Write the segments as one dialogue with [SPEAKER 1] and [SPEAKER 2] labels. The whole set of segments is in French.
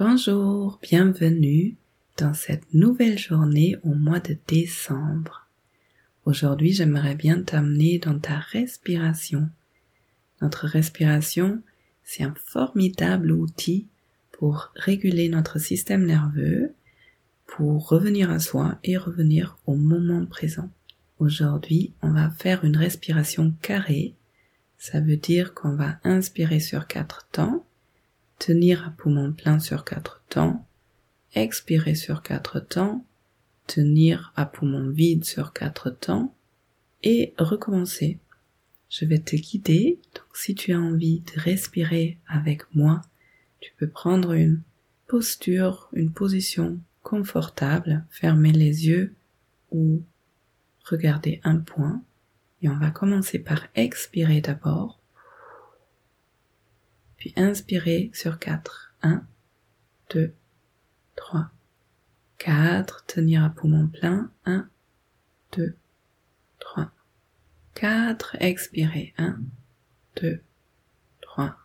[SPEAKER 1] Bonjour, bienvenue dans cette nouvelle journée au mois de décembre. Aujourd'hui, j'aimerais bien t'amener dans ta respiration. Notre respiration, c'est un formidable outil pour réguler notre système nerveux, pour revenir à soi et revenir au moment présent. Aujourd'hui, on va faire une respiration carrée. Ça veut dire qu'on va inspirer sur quatre temps, tenir à poumon plein sur quatre temps, expirer sur quatre temps, tenir à poumon vide sur quatre temps et recommencer. Je vais te guider, donc si tu as envie de respirer avec moi, tu peux prendre une posture, une position confortable, fermer les yeux ou regarder un point. Et on va commencer par expirer d'abord puis inspirez sur 4. 1, 2, 3, 4. Tenir à poumon plein. 1, 2, 3, 4. Expirez. 1, 2, 3,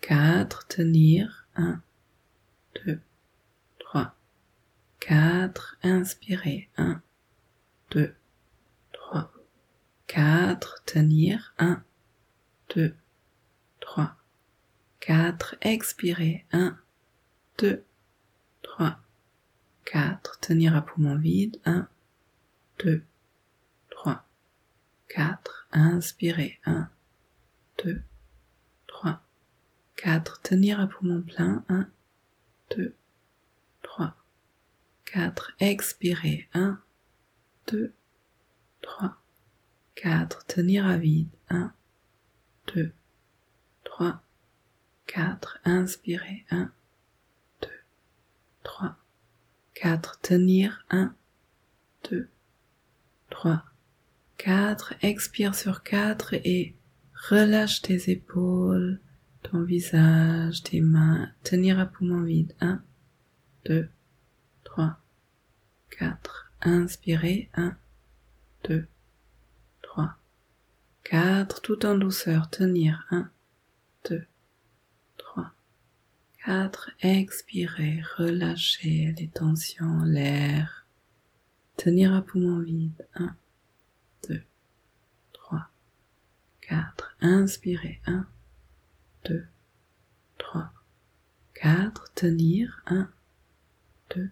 [SPEAKER 1] 4. Tenir. 1, 2, 3, 4. Inspirez. 1, 2, 3, 4. Tenir. 1, 2, 3, 4, expirez, 1, 2, 3, 4, tenir à poumon vide, 1, 2, 3, 4, inspirez, 1, 2, 3, 4, tenir à poumon plein, 1, 2, 3, 4, expirez, 1, 2, 3, 4, tenir à vide, 1, 2, 3, 4, inspirez, 1, 2, 3, 4, tenir, 1, 2, 3, 4, expire sur 4 et relâche tes épaules, ton visage, tes mains, tenir à poumon vide, 1, 2, 3, 4, inspirez, 1, 2, 3, 4, tout en douceur, tenir, 1, 2, 4. Expirez, relâchez les tensions, l'air. Tenir à poumon vide. 1, 2, 3, 4. Inspirez. 1, 2, 3, 4. Tenir. 1, 2,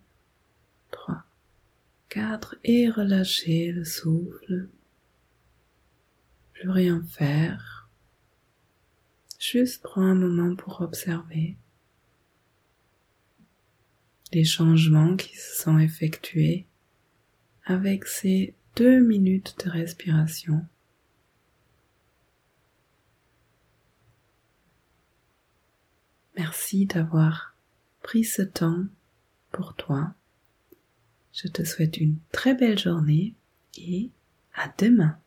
[SPEAKER 1] 3, 4. Et relâchez le souffle. Plus rien faire. Juste prends un moment pour observer les changements qui se sont effectués avec ces deux minutes de respiration. Merci d'avoir pris ce temps pour toi. Je te souhaite une très belle journée et à demain.